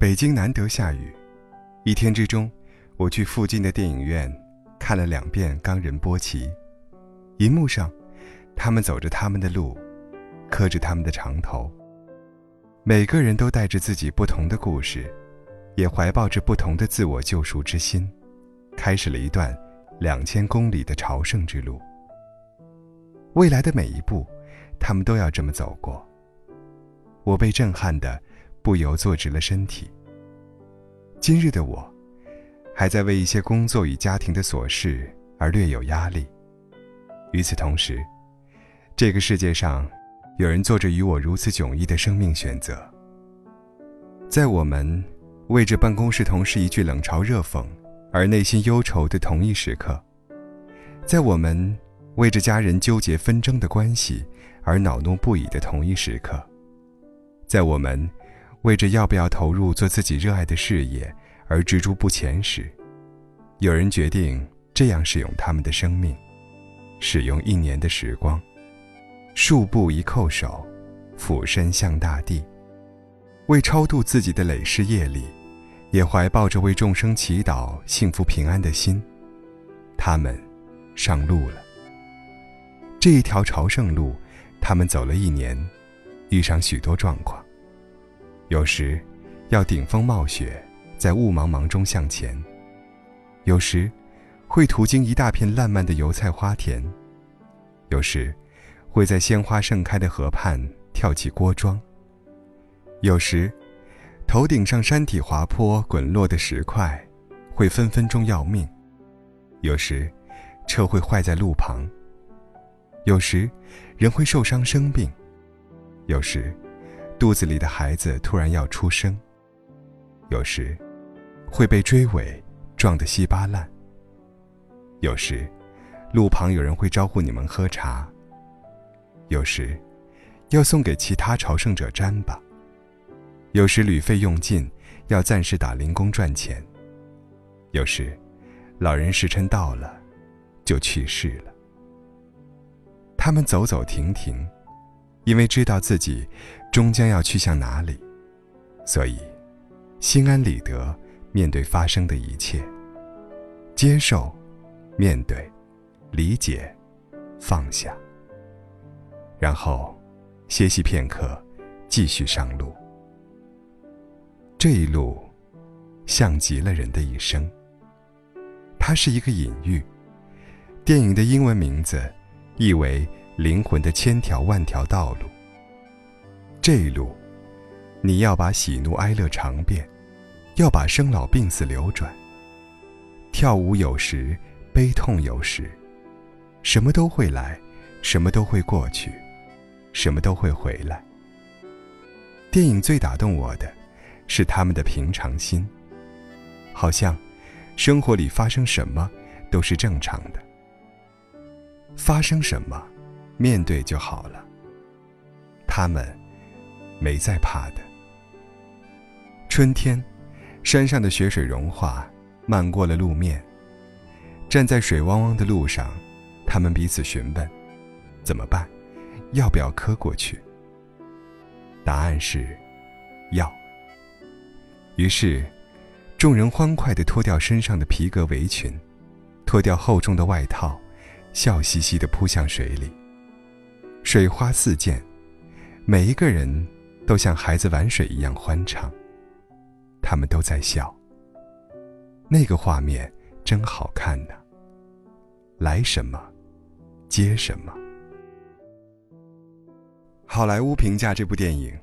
北京难得下雨，一天之中，我去附近的电影院看了两遍《冈仁波齐》。银幕上，他们走着他们的路，磕着他们的长头。每个人都带着自己不同的故事，也怀抱着不同的自我救赎之心，开始了一段两千公里的朝圣之路。未来的每一步，他们都要这么走过。我被震撼的，不由坐直了身体。今日的我，还在为一些工作与家庭的琐事而略有压力。与此同时，这个世界上，有人做着与我如此迥异的生命选择。在我们为着办公室同事一句冷嘲热讽而内心忧愁的同一时刻，在我们为着家人纠结纷争的关系而恼怒不已的同一时刻。在我们为着要不要投入做自己热爱的事业而执着不前时，有人决定这样使用他们的生命，使用一年的时光，数步一叩首，俯身向大地，为超度自己的累世业力，也怀抱着为众生祈祷幸福平安的心，他们上路了。这一条朝圣路，他们走了一年。遇上许多状况，有时要顶风冒雪，在雾茫茫中向前；有时会途经一大片烂漫的油菜花田；有时会在鲜花盛开的河畔跳起锅庄；有时头顶上山体滑坡滚落的石块会分分钟要命；有时车会坏在路旁；有时人会受伤生病。有时，肚子里的孩子突然要出生；有时，会被追尾撞得稀巴烂；有时，路旁有人会招呼你们喝茶；有时，要送给其他朝圣者沾吧；有时旅费用尽，要暂时打零工赚钱；有时，老人时辰到了，就去世了。他们走走停停。因为知道自己终将要去向哪里，所以心安理得面对发生的一切，接受、面对、理解、放下，然后歇息片刻，继续上路。这一路像极了人的一生。它是一个隐喻，电影的英文名字意为。灵魂的千条万条道路，这一路，你要把喜怒哀乐尝遍，要把生老病死流转。跳舞有时，悲痛有时，什么都会来，什么都会过去，什么都会回来。电影最打动我的，是他们的平常心，好像生活里发生什么都是正常的，发生什么。面对就好了。他们没在怕的。春天，山上的雪水融化，漫过了路面。站在水汪汪的路上，他们彼此询问：“怎么办？要不要磕过去？”答案是：要。于是，众人欢快地脱掉身上的皮革围裙，脱掉厚重的外套，笑嘻嘻地扑向水里。水花四溅，每一个人都像孩子玩水一样欢畅。他们都在笑。那个画面真好看呢。来什么，接什么。好莱坞评价这部电影，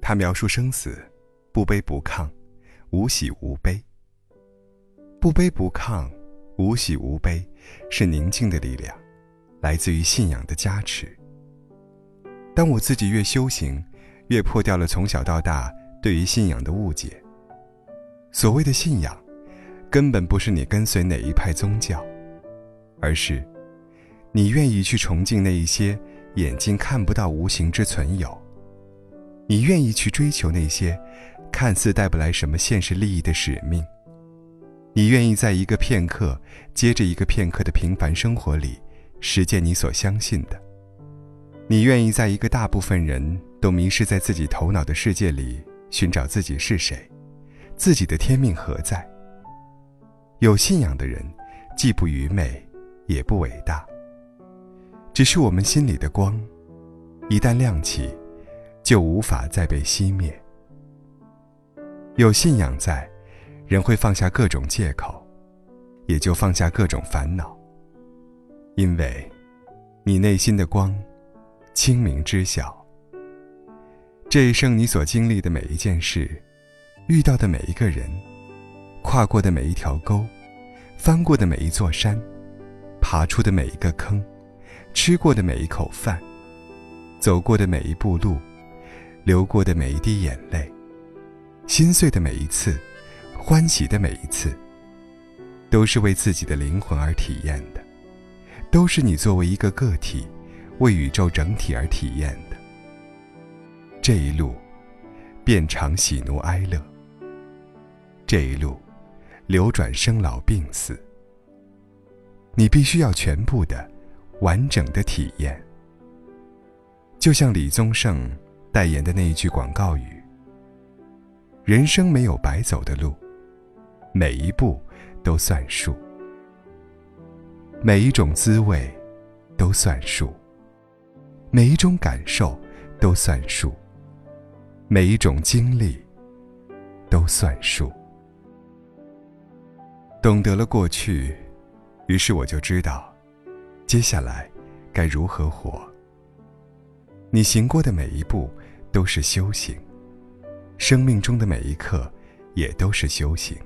他描述生死，不卑不亢，无喜无悲。不卑不亢，无喜无悲，是宁静的力量，来自于信仰的加持。当我自己越修行，越破掉了从小到大对于信仰的误解。所谓的信仰，根本不是你跟随哪一派宗教，而是你愿意去崇敬那一些眼睛看不到无形之存有，你愿意去追求那些看似带不来什么现实利益的使命，你愿意在一个片刻接着一个片刻的平凡生活里，实践你所相信的。你愿意在一个大部分人都迷失在自己头脑的世界里寻找自己是谁，自己的天命何在。有信仰的人，既不愚昧，也不伟大。只是我们心里的光，一旦亮起，就无法再被熄灭。有信仰在，人会放下各种借口，也就放下各种烦恼。因为，你内心的光，清明知晓。这一生你所经历的每一件事，遇到的每一个人，跨过的每一条沟，翻过的每一座山，爬出的每一个坑，吃过的每一口饭，走过的每一步路，流过的每一滴眼泪，心碎的每一次，欢喜的每一次，都是为自己的灵魂而体验的，都是你作为一个个体，为宇宙整体而体验。这一路，遍尝喜怒哀乐。这一路，流转生老病死。你必须要全部的、完整的体验。就像李宗盛代言的那一句广告语：“人生没有白走的路，每一步都算数，每一种滋味都算数，每一种感受都算数。”每一种经历，都算数。懂得了过去，于是我就知道，接下来该如何活。你行过的每一步都是修行，生命中的每一刻也都是修行。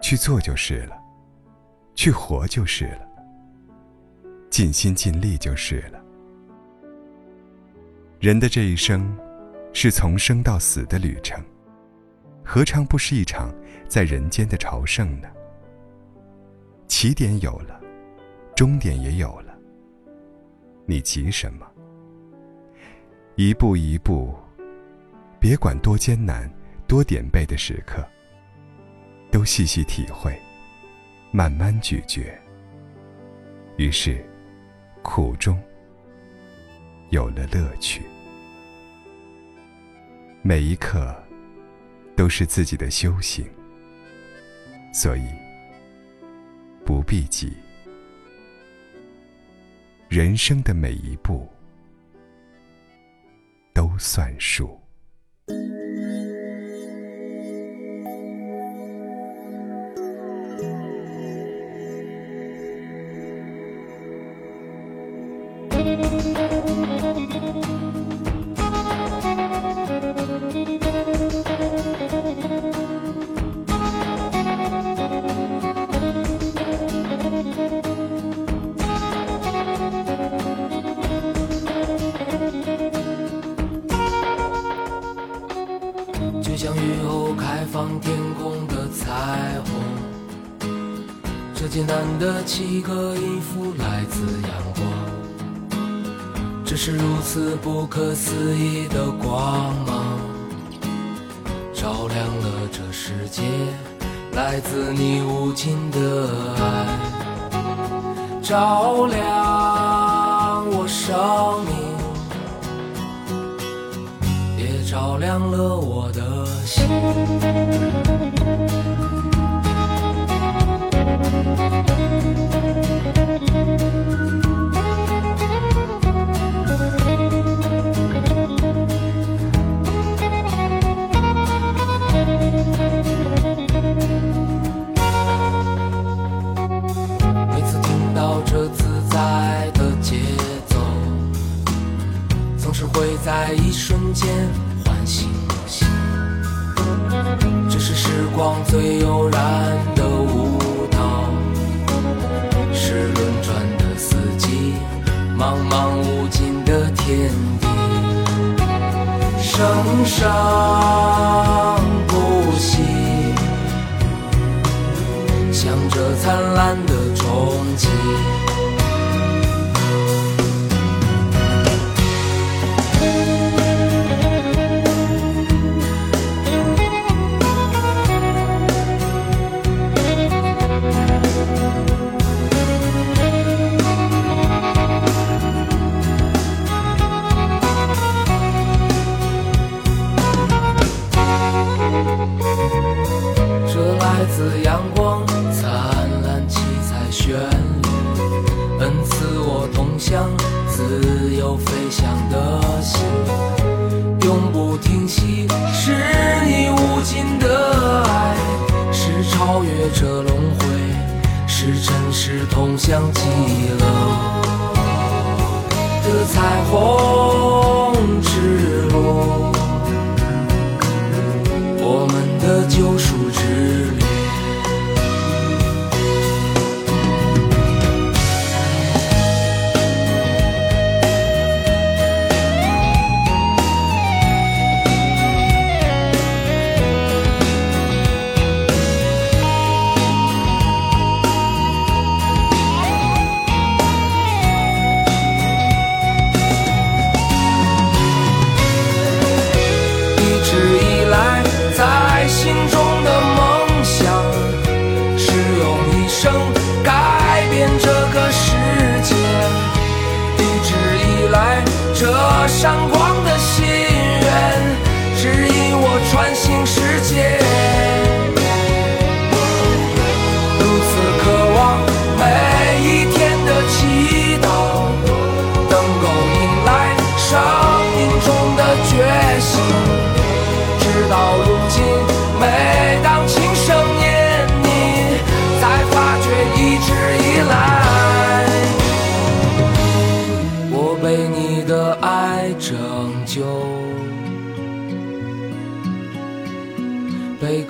去做就是了，去活就是了，尽心尽力就是了。人的这一生。是从生到死的旅程，何尝不是一场在人间的朝圣呢？起点有了，终点也有了，你急什么？一步一步，别管多艰难、多点背的时刻，都细细体会，慢慢咀嚼。于是，苦中有了乐趣。每一刻都是自己的修行，所以不必急。人生的每一步都算数。像雨后开放天空的彩虹，这简单的七个音符来自阳光，这是如此不可思议的光芒，照亮了这世界，来自你无尽的爱，照亮我生命。也照亮了我的心。最悠然的舞蹈，是轮转的四季，茫茫无尽的天地，生生不息，向着灿烂的终极。这轮回是真是痛想极了。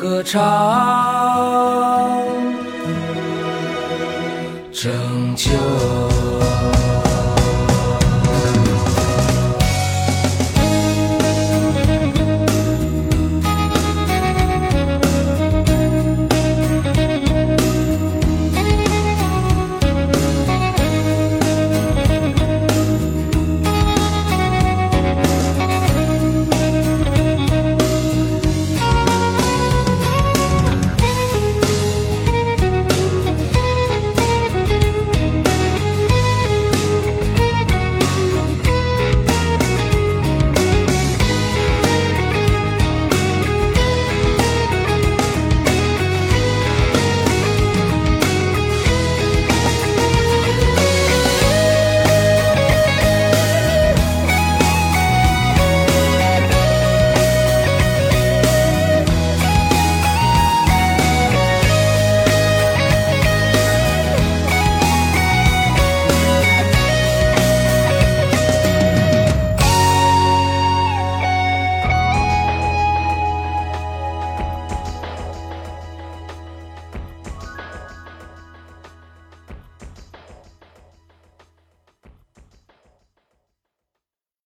歌唱拯救